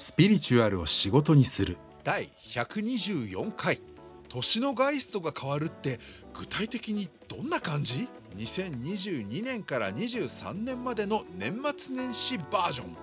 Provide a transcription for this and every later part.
スピリチュアルを仕事にする。第124回。年のガイストが変わるって具体的にどんな感じ ?2022 年から23年までの年末年始バージョン。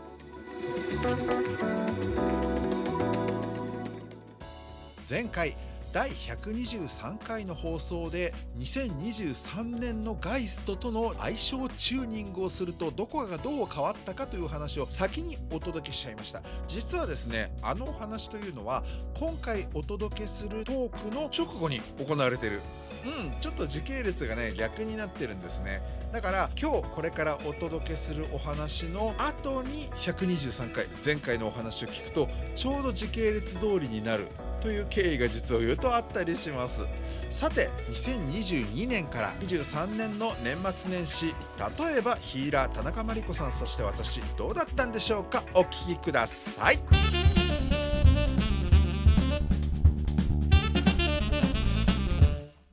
前回第123回の放送で2023年のガイストとの相性チューニングをするとどこがどう変わったかという話を先にお届けしちゃいました。実はですねあのお話というのは今回お届けするトークの直後に行われてる。うんちょっと時系列がね逆になってるんですね。だから今日これからお届けするお話の後に123回前回のお話を聞くとちょうど時系列通りになるという経緯が実を言うとあったりします。さて2022年から23年の年末年始例えばヒーラー田中真理子さんそして私どうだったんでしょうか？お聞きください。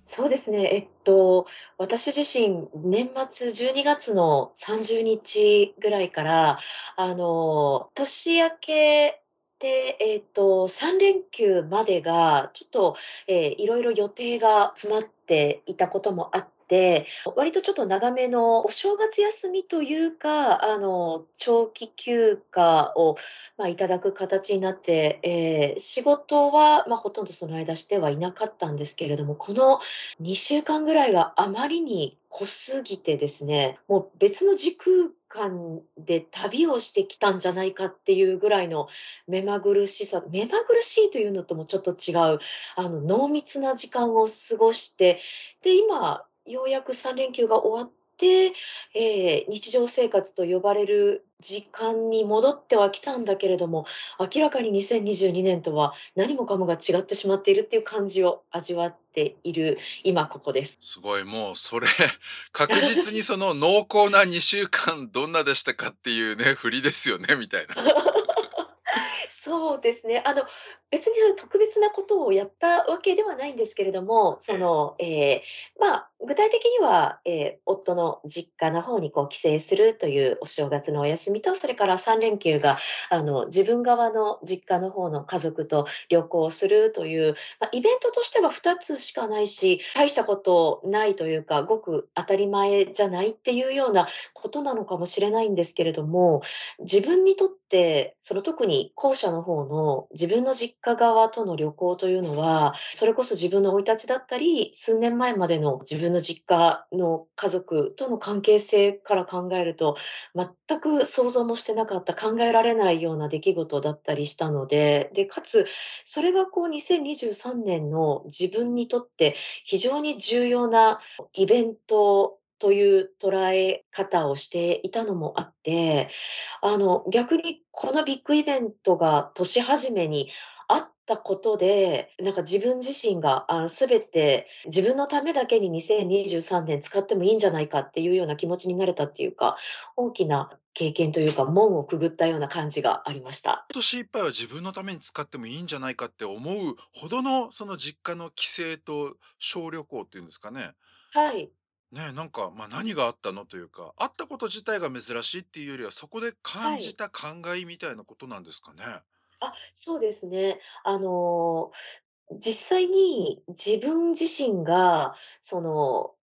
そうですね。えっと、私自身、年末12月の30日ぐらいから、あの、年明けで、えっと、3連休までが、ちょっと、えーいろいろ予定が詰まっていたこともあって、割とちょっと長めのお正月休みというか、あの、長期休暇を、まあ、いただく形になって、えー仕事は、まあ、ほとんどその間してはいなかったんですけれども、この2週間ぐらいがあまりに濃すぎてですね、もう別の時空間で旅をしてきたんじゃないかっていうぐらいの目まぐるしさ、目まぐるしいというのともちょっと違う、あの、濃密な時間を過ごして、で、今、ようやく3連休が終わって、えー日常生活と呼ばれる時間に戻ってはきたんだけれども、明らかに2022年とは何もかもが違ってしまっているっていう感じを味わっている今ここです。すごいもうそれ 確実にその濃厚な2週間どんなでしたかっていうね 振りですよねみたいな そうですね。あの、別にその特別なことをやったわけではないんですけれども、その、えーまあ、具体的には、えー夫の実家の方にこう帰省するというお正月のお休みと、それから3連休が、あの、自分側の実家の方の家族と旅行するという、まあ、イベントとしては2つしかないし、大したことないというか、ごく当たり前じゃないっていうようなことなのかもしれないんですけれども、自分にとって、その特に後者の方の自分の実家側との旅行というのは、それこそ自分の生い立ちだったり、数年前までの自分の実家の家族との関係性から考えると、全く想像もしてなかった、考えられないような出来事だったりしたので、で、かつ、それがこう2023年の自分にとって非常に重要なイベントという捉え方をしていたのもあって、あの、逆にこのビッグイベントが年始めにあったことで、なんか自分自身が全て自分のためだけに2023年使ってもいいんじゃないかっていうような気持ちになれたっていうか、大きな経験というか、門をくぐったような感じがありました。今年いっぱいは自分のために使ってもいいんじゃないかって思うほどのその実家の帰省と小旅行っていうんですかねはい。ねなんか、まあ、何があったのというかあったこと自体が珍しいっていうよりはそこで感じた考えみたいなことなんですかね？あ、そうですね。あの、実際に自分自身が、その、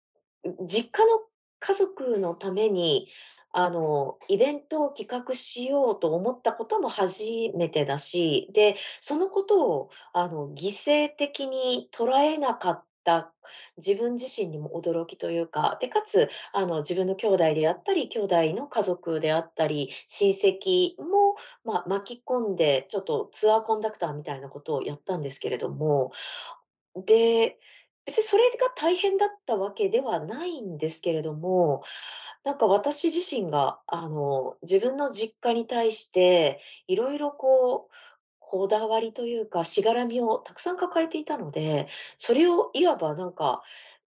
実家の家族のために、あの、イベントを企画しようと思ったことも初めてだし、で、そのことを、あの、犠牲的に捉えなかった自分自身にも驚きというか、で、かつ、あの、自分の兄弟であったり、兄弟の家族であったり、親戚も、まあ、巻き込んで、ちょっとツアーコンダクターみたいなことをやったんですけれども、で、別にそれが大変だったわけではないんですけれども、なんか私自身が、あの、自分の実家に対して、いろいろこう、こだわりというか、しがらみをたくさん抱えていたので、それをいわばなんか、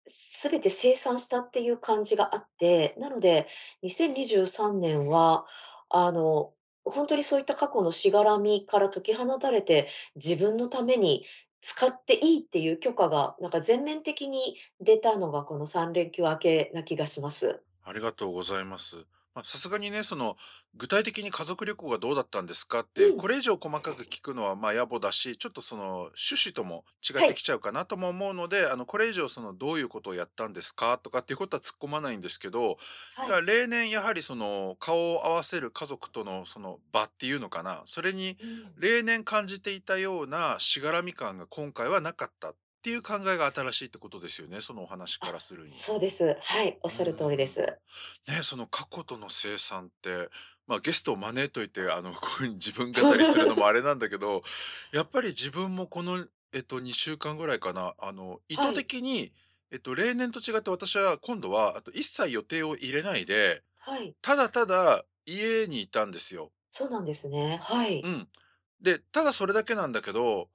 すべて清算したっていう感じがあって、なので、2023年は、あの、本当にそういった過去のしがらみから解き放たれて、自分のために使っていいっていう許可が、なんか全面的に出たのがこの3連休明けな気がします。ありがとうございます。まあ、さすがにね、その、具体的に家族旅行がどうだったんですかって、うん。これ以上細かく聞くのは、まあ、野暮だし、ちょっとその、趣旨とも違っはい。てきちゃうかなとも思うので、あの、これ以上その、どういうことをやったんですかとかっていうことは突っ込まないんですけど、はい。だから例年やはりその、顔を合わせる家族とのその場っていうのかな、それにうん。例年感じていたようなしがらみ感が今回はなかったっていう考えが新しいってことですよね、そのお話かあ、らするに。そうです。はい、おっしゃる通りでん。す。ね、その過去との清算って、まあ、ゲストを招いといて、あの、こういう自分語りするのもあれなんだけど、やっぱり自分もこの、えっと、2週間ぐらいかな、あの、意図はい。的に、えっと、例年と違って私は今度は、あと一切予定を入れないで、はい。ただただ家にいたんですよ。そうなんですね。はい。うん。で、ただそれだけなんだけど、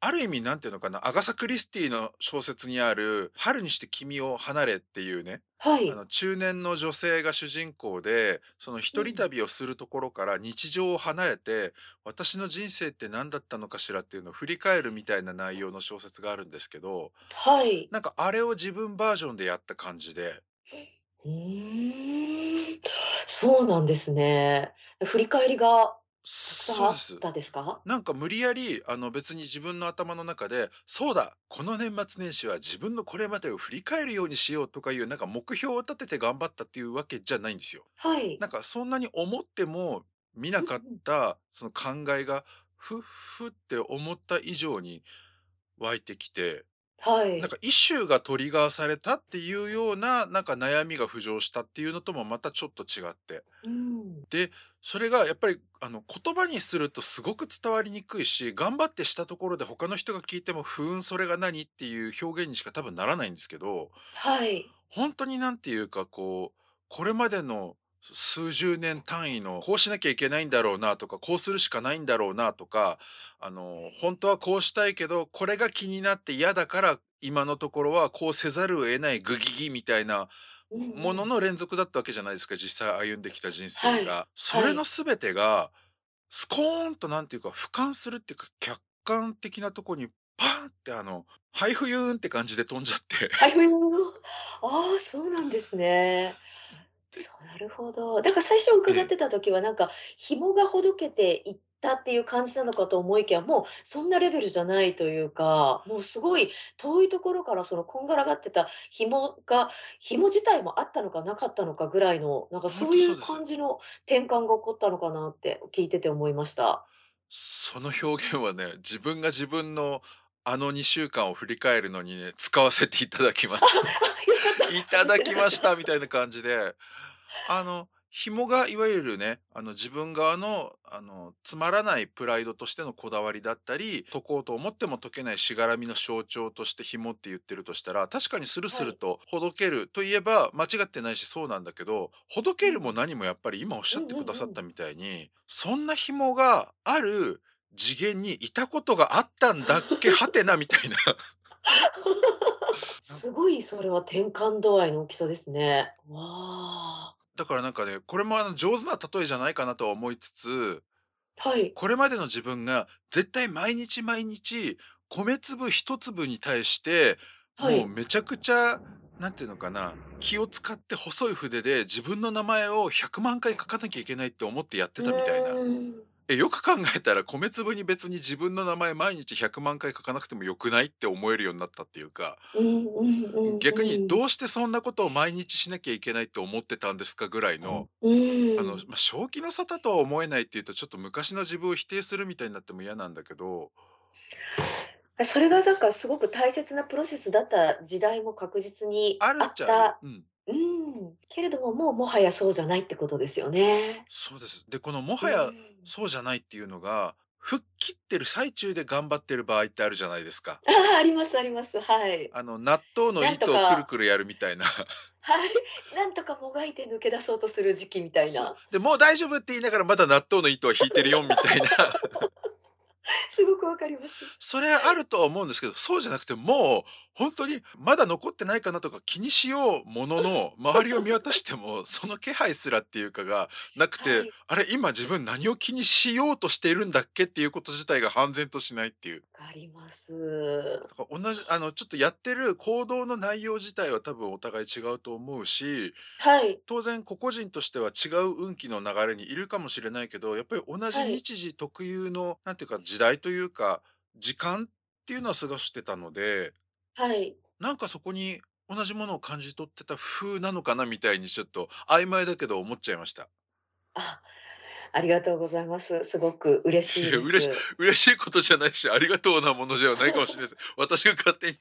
ある意味なんていうのかな、アガサ・クリスティの小説にある「春にして君を離れ」っていうね、はい。あの中年の女性が主人公で、その一人うん。旅をするところから日常を離れて、私の人生って何だったのかしら？っていうのを振り返るみたいな内容の小説があるんですけど、はい。なんかあれを自分バージョンでやった感じでうーん。そうなんですね。振り返りがそうです。たですか？なんか無理やり、あの、別に自分の頭の中で、そうだ、この年末年始は自分のこれまでを振り返るようにしようとかいう、なんか目標を立てて頑張ったっていうわけじゃないんですよ。はい。なんかそんなに思っても見なかっ。た、その考えが、ふっふって思った以上に湧いてきて、はい。なんかイシューがトリガーされたっていうような、なんか悩みが浮上したっていうのともまたちょっと違って。うん。で、それがやっぱりあの言葉にするとすごく伝わりにくいし、頑張ってしたところで他の人が聞いても、ふーん、それが何っていう表現にしか多分ならないんですけど、はい。本当になんていうかこう、これまでの数十年単位のこうしなきゃいけないんだろうなとか、こうするしかないんだろうなとか、あの、本当はこうしたいけど、これが気になって嫌だから、今のところはこうせざるを得ないグギギみたいなものん。の連続だったわけじゃないですか、実際歩んできた人生はい。が。それのはい。全てが、スコーンとなんていうか、俯瞰するっていうか、客観的なとこにパーンってあの、ハイフユーンって感じで飛んじゃって。はい、冬のああ、そうなんですね。でそう、なるほど。だから最初伺っええ、てた時はなんか、紐がほどけていったっていう感じなのかと思いきや、もうそんなレベルじゃないというか、もうすごい遠いところからそのこんがらがってた紐が紐自体もあったのかなかったのかぐらいの、なんかそういう。感じの転換が起こったのかなって聞いてて思いました。その表現はね、自分が自分のあの2週間を振り返るのにね、使わせていただきまあ、す。いただ。きましたみたいな感じであの、紐がいわゆるね、あの、自分側の、あの、つまらないプライドとしてのこだわりだったり、解こうと思っても解けないしがらみの象徴として紐って言ってるとしたら、確かにスルスルはい。とほどけるといえば間違ってないしそうなんだけど、ほどうん。けるも何もやっぱり今おっしうんゃってくだ。さったみたいに、そんな紐がある次元にいたことがあったんだっけ、はてなみたいな。すごいそれは転換度合いの大きさですね。わあ。だからなんかね、これもあの上手な例えじゃないかなとは思いつつ、はい。これまでの自分が絶対毎日毎日米粒一粒に対してはい。もうめちゃくちゃなんていうのかな気を使って細い筆で自分の名前を100万回書かなきゃいけないって思ってやってうたみたいな。えよく考えたら米粒に別に自分の名前毎日100万回書かなくてもよくないって思えるようになったっていうか逆にうん。どうしてそんなことを毎日しなきゃいけないって思ってたんですかぐらいのうあの。ま、正気の沙汰とは思えないっていうと、ちょっと昔の自分を否定するみたいになっても嫌なんだけど、あ、それがなんかすごく大切なプロセスだった時代も確実にあ。った。うん。けれども、もうもはやそうじゃないってことですよね。そうです。で、このもはやん。そうじゃないっていうのが、吹っ切ってる最中で頑張ってる場合ってあるじゃないですか。ああ、ありますあります。はい。あの、納豆のなんと糸をくるかくるやるみたいな。はい、なんとかもがいて抜け出そうとする時期みたいそう。な。で、もう大丈夫って言いながらまだ納豆の糸は引いてるよみたいな。すごくわかります。それあるとは思うんですけど、そうじゃなくて、もう本当にまだ残ってないかなとか気にしようものの、周りを見渡しても その気配すらっていうかがなくて、はい。あれ、今自分何を気にしようとしているんだっけっていうこと自体が判然としないっていう。わかります。同じあの、ちょっとやってる行動の内容自体は多分お互い違うと思うし、はい。当然個々人としては違う運気の流れにいるかもしれないけど、やっぱり同じはい。日時特有の、なんていうか、時代というか、時間っていうのは過ごしてたので、はい。なんかそこに同じものを感じ取ってた風なのかなみたいにちょっと曖昧だけど思っちゃいました。あ、ありがとうございます。すごく嬉しい嬉しす。嬉しいことじゃないし、ありがとうなものじゃないかもしれないです。私が勝手に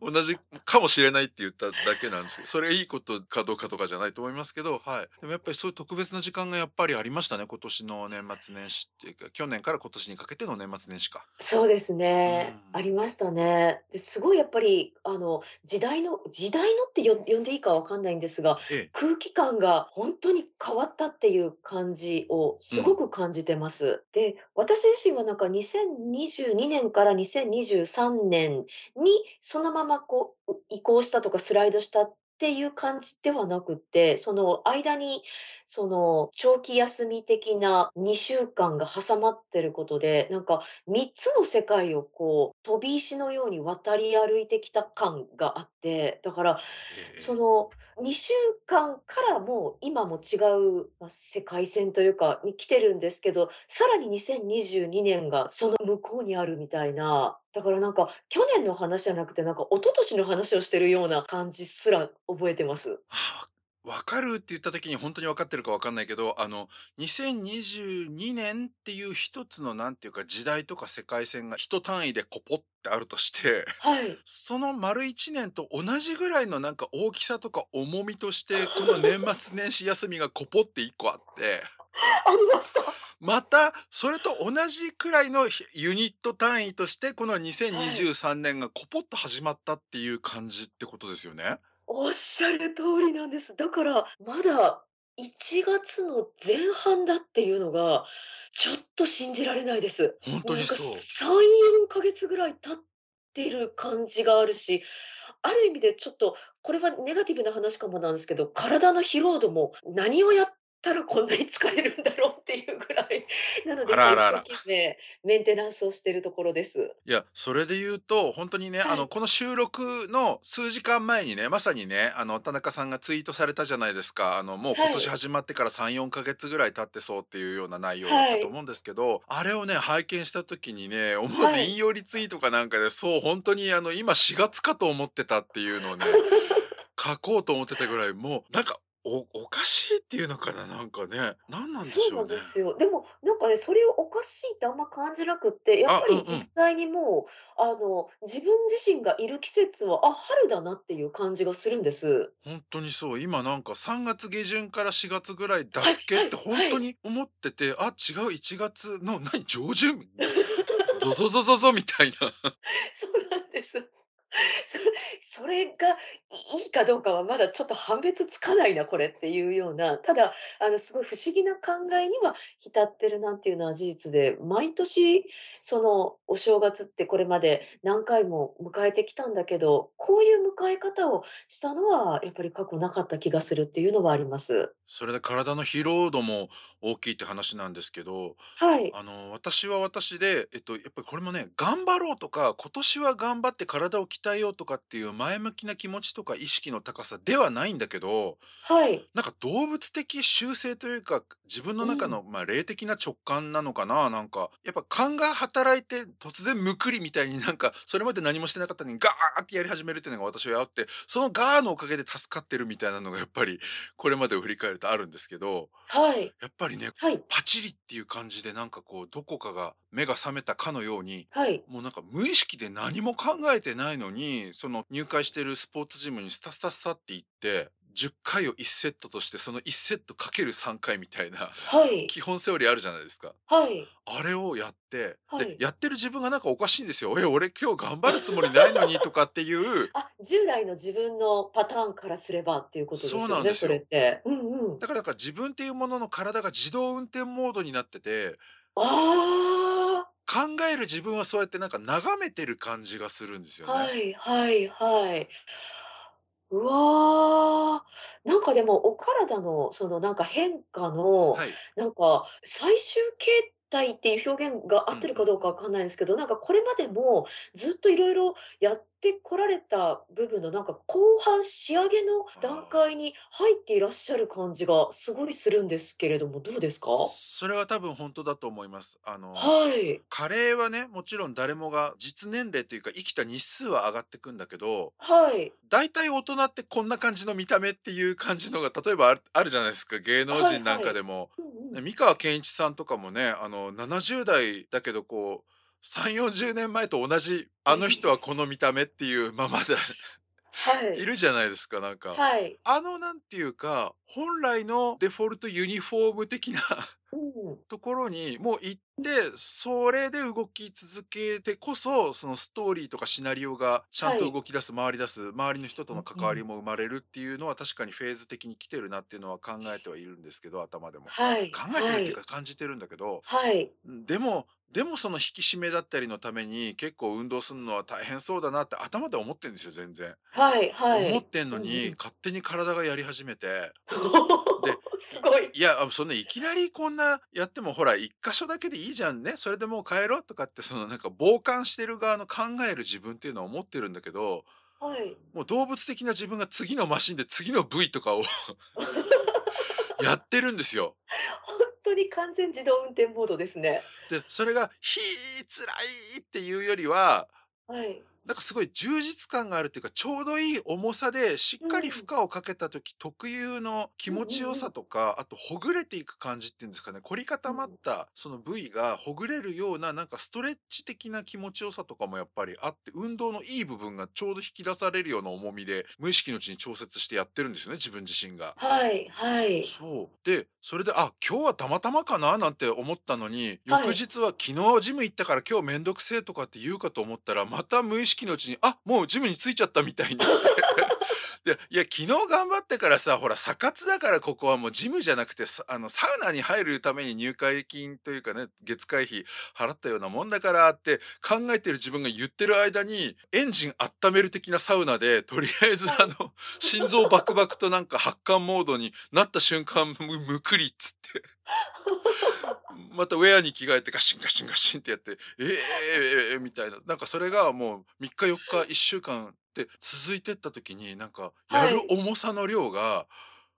同じかもしれないって言っただけなんですけど、それいいことかどうかとかじゃないと思いますけど、はい。でもやっぱりそういう特別な時間がやっぱりありましたね、今年の年末年始っていうか、去年から今年にかけての年末年始か。そうですうね。あん。りましたね。で、すごいやっぱり、あの、時代の時代のってよ呼んでいいかわかんないんですが、ええ。空気感が本当に変わったっていう感じをすごく感じてます。で、私自身はなんか2022年から2023年にそのままこう、移行したとかスライドしたっていう感じではなくて、その間に、その長期休み的な2週間が挟まってることで、なんか3つの世界をこう、飛び石のように渡り歩いてきた感があって、だから、ええ。その2週間からもう今も違う、ま、世界線というかに来てるんですけど、さらに2022年がその向こうにあるみたいな、だからなんか去年の話じゃなくて、なんか一昨年の話をしてるような感じすら覚えてます。はあ、分かるって言った時にほんとに分かってるか分かんないけど、あの、2022年っていう一つのなんていうか、時代とか世界線が1単位でコポってあるとして、はい。その丸1年と同じぐらいのなんか大きさとか重みとして、この年末年始休みがコポって1個あって、ありました。またそれと同じくらいのひユニット単位として、このはい。2023年がコポっと始まったっていう感じってことですよね？おっしゃる通りなんです。だから、まだ1月の前半だっていうのが、ちょっと信じられないです。ほんもうなんかとにそう。3、4ヶ月ぐらい経ってる感じがあるし、ある意味でちょっと、これはネガティブな話かもなんですけど、体の疲労度も何をやったらこんなに疲れるんだろうっていうぐらい、なので一生。懸命メンテナンスをしてるところです。いや、それで言うと、ほんとにね、あの、はい。この収録の数時間前にね、まさにね、あの、田中さんがツイートされたじゃないですか。あの、もう今年はい。始まってから3、4ヶ月ぐらい経ってそうっていうような内容だっはい。たと思うんですけど、あれをね、拝見した時にね、思わずはい。引用リツイートかなんかで、そう、ほんとにあの、今4月かと思ってたっていうのをね、書こうと思ってたぐらい、もうなんか、おおかしいっていうのかな、なんかね、なんなんでそうなんしょうね。ですよ。でも、なんかね、それをおかしいってあんま感じなくって、やっあ、ぱりうんうん。実際にもう、あの、自分自身がいる季節は、あ、春だなっていう感じがするんです。ほんとにそう。今なんか3月下旬から4月ぐらいだっはいはけってほんいはい。とに思ってて、あ、違う1月の何上旬、ゾゾゾゾゾみたいな。そうなんです。それがいいかどうかはまだちょっと判別つかないな、これっていうような、ただ、あの、すごい不思議な考えには浸ってるなっていうのは事実で、毎年そのお正月ってこれまで何回も迎えてきたんだけど、こういう迎え方をしたのはやっぱり過去なかった気がするっていうのはあります。それで体の疲労度も大きいって話なんですけど、はい。あの、私は私で、えっと、やっぱりこれもね、頑張ろうとか、今年は頑張って体を鍛えようとかっていう前向きな気持ちとか意識の高さではないんだけど、はい。なんか動物的習性というか、自分のうん。中の、まあ、霊的な直感なのかな、なんか、やっぱ勘が働いて突然むくりみたいになんか、それまで何もしてなかったのにガーってやり始めるっていうのが私はあって、そのガーのおかげで助かってるみたいなのがやっぱりこれまでを振り返るとあるんですけど、はい。やっぱりね、はい。パチリっていう感じでなんかこうどこかが目が覚めたかのように、はい。もうなんか無意識で何も考えてないのに、その入会してるスポーツジムにスタスタスタって行って、10回を1セットとしてその1セットかける3回みたいなはい。基本セオリーあるじゃないですか。はい。あれをやって、で、はい。やってる自分がなんかおかしいんですよ。え、俺今日頑張るつもりないのにとかっていう。あ、従来の自分のパターンからすればっていうことですよね、それなんですよ。って。うんうん。だから自分っていうものの体が自動運転モードになっててああ。考える自分はそうやってなんか眺めてる感じがするんですよね。はいはいはい。うわ、なんかでも、お体のそのなんか変化の、はい。なんか最終形態っていう表現が合ってるかうんうん。どうかわかんないんですけど、なんかこれまでもずっといろいろやってこられた部分のなんか後半仕上げの段。階に入っていらっしゃる感じがすごいするんですけれども、どうですか？それは多分本当だと思います。あの、はい。加齢はね、もちろん誰もが実年齢というか生きた日数は上がってくんだけど、はい。大体大人ってこんな感じの見た目っていう感じのが例えばあるじゃないですか。芸能人なん。かでも。三河健一さんとかもね、あの70代だけどこう、3、40年前と同じ、あの人はこの見た目っていうままで はい。いるじゃないですか、なんか。はい。あのなんていうか、本来のデフォルトユニフォーム的なうん。ところにもう行って、それで動き続けてこそ、そのストーリーとかシナリオがちゃんはい。と動き出す、回り出す、周りの人との関わり。も生まれるっていうのは確かにフェーズ的に来てるなっていうのは考えてはいるんですけど、頭でも。はい考えてるっていうかはい。感じてるんだけど、はい。ん、でもでもその引き締めだったりのために結構運動するのは大変そうだなって頭で思ってんですよ、全然。はいはい。思ってんのうんうに、ん。勝手に体がやり始めて、すごい。いや、あ、そんないきなりこんなやってもほら1箇所だけでいいじゃんね、それでもう帰ろうとかってそのなんか傍観してる側の考える自分っていうのは思ってるんだけど、はい。もう動物的な自分が次のマシンで次の部位とかを やってるんですよ。ほんとに完全自動運転モードですね。で、それが「ひー辛い」っていうよりははい。なんかすごい充実感があるっていうか、ちょうどいい重さでしっかり負うん。荷をかけた時特有の気持ちよさ。とか、あとほぐれていく感じっていうんですかね、凝り固まっうん。たその部位がほぐれるようななんかストレッチ的な気持ちよさとかもやっぱりあって、運動のいい部分がちょうど引き出されるような重みで、無意識のうちに調節してやってるんですよね、自分自身が。はいはい。そう。で、それで、あ、今日はたまたまかななんて思ったのに、翌はい。日は昨日ジム行ったから今日めんどくせえとかって言うかと思ったら、また無意識のうちに、あ、もうジムに着いちゃったみたいに。で、いや、昨日頑張ってからさ、ほら、サ活だからここはもうジムじゃなくて、さあの、サウナに入るために入会金というかね、月会費払ったようなもんだからって考えてる自分が言ってる間に、エンジン温める的なサウナで、とりあえずはい。あの、心臓バクバクとなんか発汗モードになった瞬間、むむくりっつって、またウェアに着替えてガシンガシンガシンってやって、ええええええみたいな。なんかそれがもう3日4日、1週間って続いてった時に、なんかやるはい。重さの量が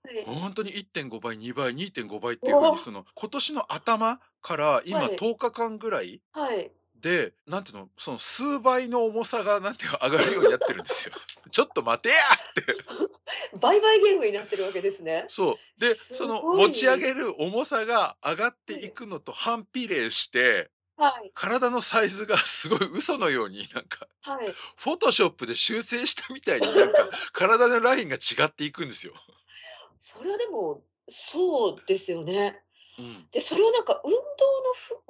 はい。ほんとに1.5倍、2倍、2.5倍っていう風におお。その今年の頭から今はい。10日間ぐらいはい。で、なんていうの、その数倍の重さがなんていうの、上がるようになってるんですよ。ちょっと待てやって。倍々ゲームになってるわけですね。そう。で、そすの持ち上。げる重さが上がってい。くのと反比例して、はい。体のサイズがすごい嘘のようになんか、はい。フォトショップで修正したみたいになんか、体のラインが違っていくんですよ。それはでも、そうですよね。うん。で、それはなんか運動の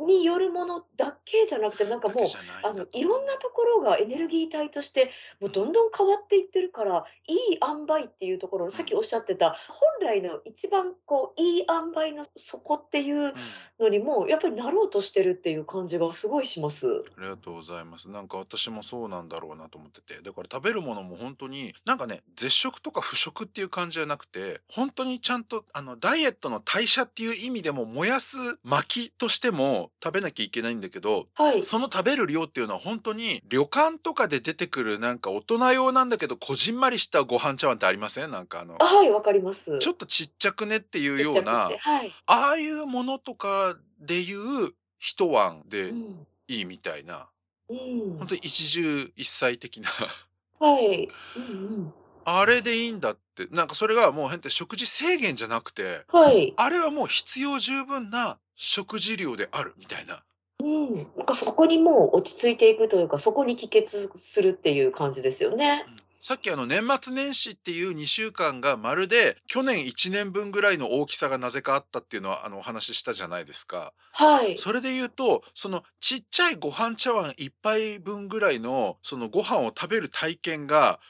ふによるものだけじゃなくて、なんかもう、あの。いろんなところがエネルギー体として、もううん。どんどん変わっていってるから、いい塩梅っていうところ、うん。さっきおっしゃってた、本来の一番こう、いい塩梅の底っていううん。のにも、やっぱりなろうとしてるっていう感じがすごいします。ありがとうございます。なんか私もそうなんだろうなと思ってて。だから食べるものも本当に、なんかね、絶食とか不食っていう感じじゃなくて、本当にちゃんとあのダイエットの代謝っていう意味でも燃やす薪としても食べなきゃいけないんだけど、はい。その食べる量っていうのは本当に旅館とかで出てくるなんか大人用なんだけど、こじんまりしたご飯茶碗ってありません？なんかあの、あ、はい、わかります。ちょっとちっちゃくねっていうような、はい。ああいうものとかでいう一碗でうん。いいみたいな。うん。ほんとに一汁一菜的な はい。うんうん。あれでいいんだって、なんかそれがもう変って食事制限じゃなくて、はい。あれはもう必要十分な食事量であるみたいな。うん、なんかそこにもう落ち着いていくというか、そこに帰結するっていう感じですよね。うん。さっきあの年末年始っていう2週間がまるで去年1年分ぐらいの大きさがなぜかあったっていうのはあのお話ししたじゃないですか。はい。それで言うと、そのちっちゃいご飯茶碗一杯分ぐらいのそのご飯を食べる体験が、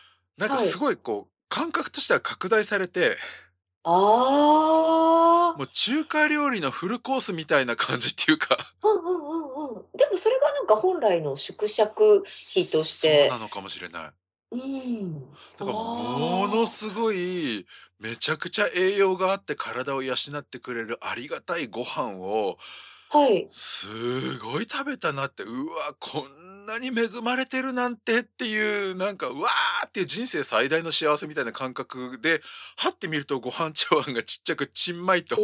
なんかすはい。ごいこう感覚としては拡大されてああ。もう中華料理のフルコースみたいな感じっていうか、うんうんうんうん。でもそれがなんか本来の縮尺比としてそうなのかもしれない。うん。だからものすごいめちゃくちゃ栄養があって体を養ってくれるありがたいご飯をはい。すごい食べたなってうわこんなに恵まれてるなんてっていうなんかうわーっていう人生最大の幸せみたいな感覚ではってみるとご飯茶碗がちっちゃくちんまいと。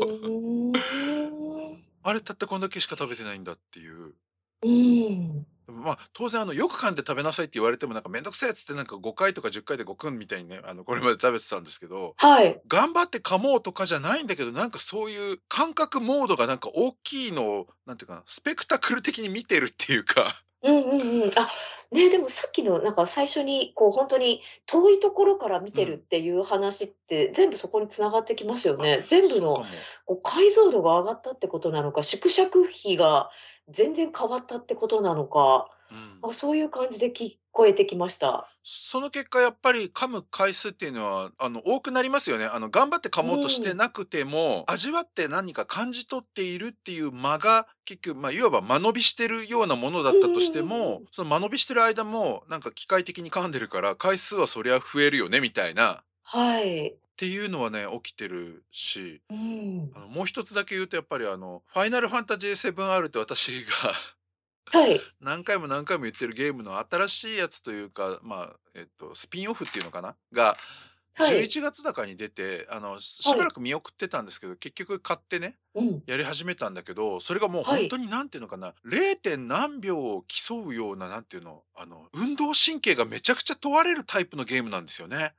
あれたったこんだけしか食べてないんだっていう。うん。まあ当然あのよく噛んで食べなさいって言われてもなんかめんどくせえっつってなんか5回とか10回でごくんみたいにねあのこれまで食べてたんですけどはい。頑張って噛もうとかじゃないんだけどなんかそういう感覚モードがなんか大きいのをなんていうかなスペクタクル的に見てるっていうかうんうんうん。あ、ね、でもさっきのなんか最初にこう本当に遠いところから見てるっていう話って全部そこに繋がってきますよね。全部のそうかもこう解像度が上がったってことなのか、縮尺比が全然変わったってことなのか、うんあ、そういう感じで聞こえてきました。その結果やっぱり噛む回数っていうのはあの多くなりますよねあの頑張って噛もうとしてなくても、味わって何か感じ取っているっていう間が結局、まあ、いわば間延びしてるようなものだったとしても、うんうんうんその間延びしてる間もなんか機械的に噛んでるから回数はそりゃ増えるよねみたいなっはい。ていうのはね起きてるしうん。あのもう一つだけ言うとやっぱりあの「ファイナルファンタジー 7R」って私がはい。何回も何回も言ってるゲームの新しいやつというか、まあえっと、スピンオフっていうのかな？がはい。11月だかに出てあのししばらく見送ってたんですけど、結局買ってねうん。やり始めたんだけどそれがもうはい本当になんていうのかな、0. 点何秒を競うようななんていうの？あの運動神経がめちゃくちゃ問われるタイプのゲームなんですよね。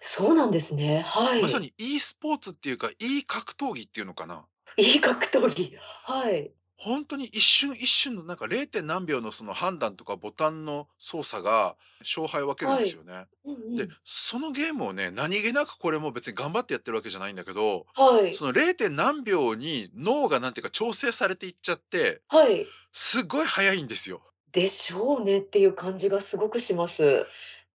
そうなんですね。はい。まさに e スポーツっていうか e 格闘技っていうのかな？いい格闘技。はい。本当に一瞬一瞬のなんか 0. 点何秒のその判断とかボタンの操作が勝敗を分けるんですよね。うんうんでそのゲームをね何気なくこれも別に頑張ってやってるわけじゃないんだけどはい。その 0. 点何秒に脳がなんていうか調整されていっちゃってはい。すごい早いんですよ。でしょうねっていう感じがすごくします。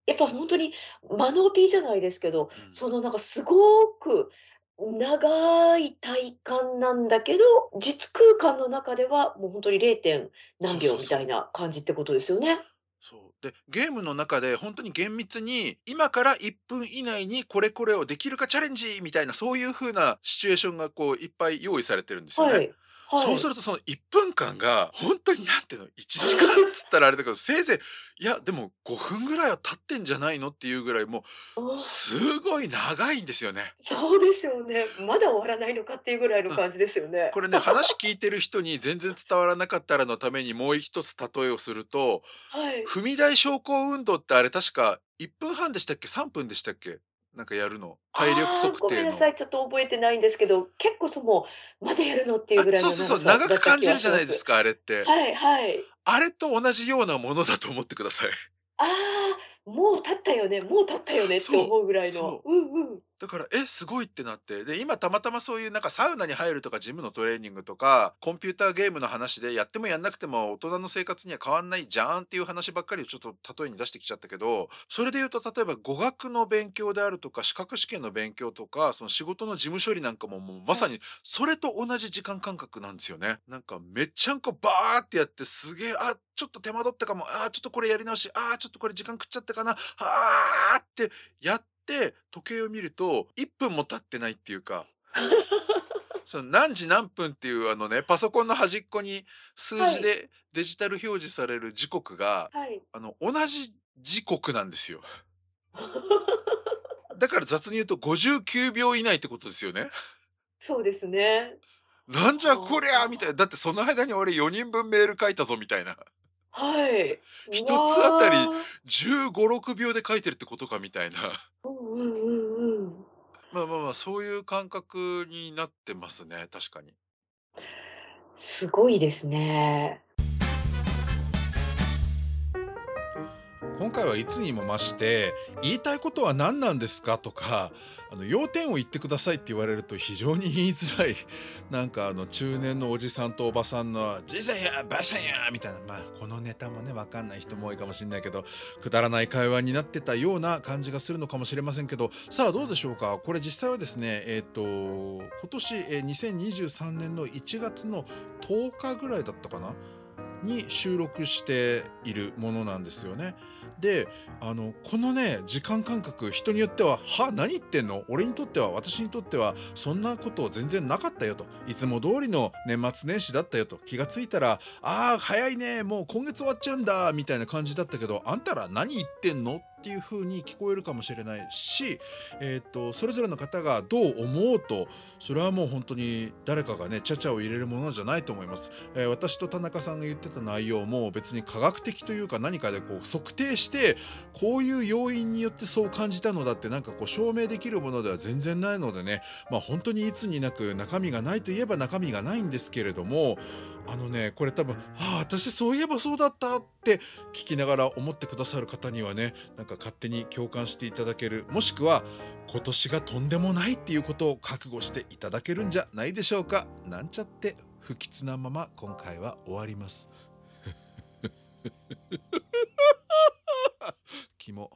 やっぱ本当に間延びじゃないですけど、うんそのなんかすごく長い体感なんだけど、実空間の中ではもう本当に 0. 点何秒みたいな感じってことですよね。そうでゲームの中で本当に厳密に今から1分以内にこれこれをできるかチャレンジみたいなそういう風なシチュエーションがこういっぱい用意されてるんですよね。はい。はい。そうするとその1分間が本当になんていうの1時間っつったらあれだけどせいぜいいやでも5分ぐらいは経ってんじゃないのっていうぐらいもあうすごい長いんですよね。そうですよね。まだ終わらないのかっていうぐらいの感じですよね。これね話聞いてる人に全然伝わらなかったらのためにもう一つ例えをするとはい。踏み台昇降運動ってあれ確か1分半でしたっけ？3分でしたっけ？なんかやるの？体力測定の？ごめんなさい、ちょっと覚えてないんですけど、結構その、まだやるのっていうぐらいのあそうそうそう長く感じるじゃないですか。かあれって、はいはい。あれと同じようなものだと思ってくださいああ、もう経ったよね、もう経ったよねって思うぐらいその。うんうん。だからえすごいってなってで今たまたまそういうなんかサウナに入るとかジムのトレーニングとかコンピューターゲームの話でやってもやんなくても大人の生活には変わんないじゃんっていう話ばっかりをちょっと例えに出してきちゃったけどそれで言うと例えば語学の勉強であるとか資格試験の勉強とかその仕事の事務処理なんかももうまさにそれと同じ時間感覚なんですよね。なんかめっちゃんこバーってやってすげえあちょっと手間取ったかもあちょっとこれやり直しあちょっとこれ時間食っちゃったかなあーってやって時計を見ると1分も経ってないっていうか その何時何分っていうあのねパソコンの端っこに数字でデジタル表示される時刻が、はい。あの同じ時刻なんですよ。だから雑に言うと59秒以内ってことですよね。そうですね。なんじゃこりゃみたいな。だってその間に俺4人分メール書いたぞみたいな。はい。一つあたりわ15、6秒で書いてるってことかみたいな。ー うんうんうんうん。まあまあまあそういう感覚になってますね確かに。すごいですね。今回はいつにも増して言いたいことは何なんですかとかあの要点を言ってくださいって言われると非常に言いづらい。なんかあの中年のおじさんとおばさんの「じいさんやばあさんや」みたいな。まあこのネタもね分かんない人も多いかもしれないけどくだらない会話になってたような感じがするのかもしれませんけど。さあどうでしょうか？これ実際はですねえっ、と今年、えー2023年の1月の10日ぐらいだったかな？に収録しているものなんですよね。であのこのね時間感覚人によっては「は何言ってんの？俺にとっては私にとってはそんなこと全然なかったよ」と。いつも通りの年末年始だったよと。気がついたら「ああ早いねもう今月終わっちゃうんだ」みたいな感じだったけどあんたら何言ってんの？っていう風に聞こえるかもしれないし、えーと、それぞれの方がどう思うとそれはもう本当に誰かがねちゃちゃを入れるものじゃないと思います、えー、私と田中さんが言ってた内容も別に科学的というか何かでこう測定してこういう要因によってそう感じたのだってなんかこう証明できるものでは全然ないのでね。まあ本当にいつになく中身がないといえば中身がないんですけれどもあのねこれ多分「ああ私そういえばそうだった」って聞きながら思ってくださる方にはねなんか勝手に共感していただけるもしくは今年がとんでもないっていうことを覚悟していただけるんじゃないでしょうかなんちゃって不吉なまま今回は終わります。キ モ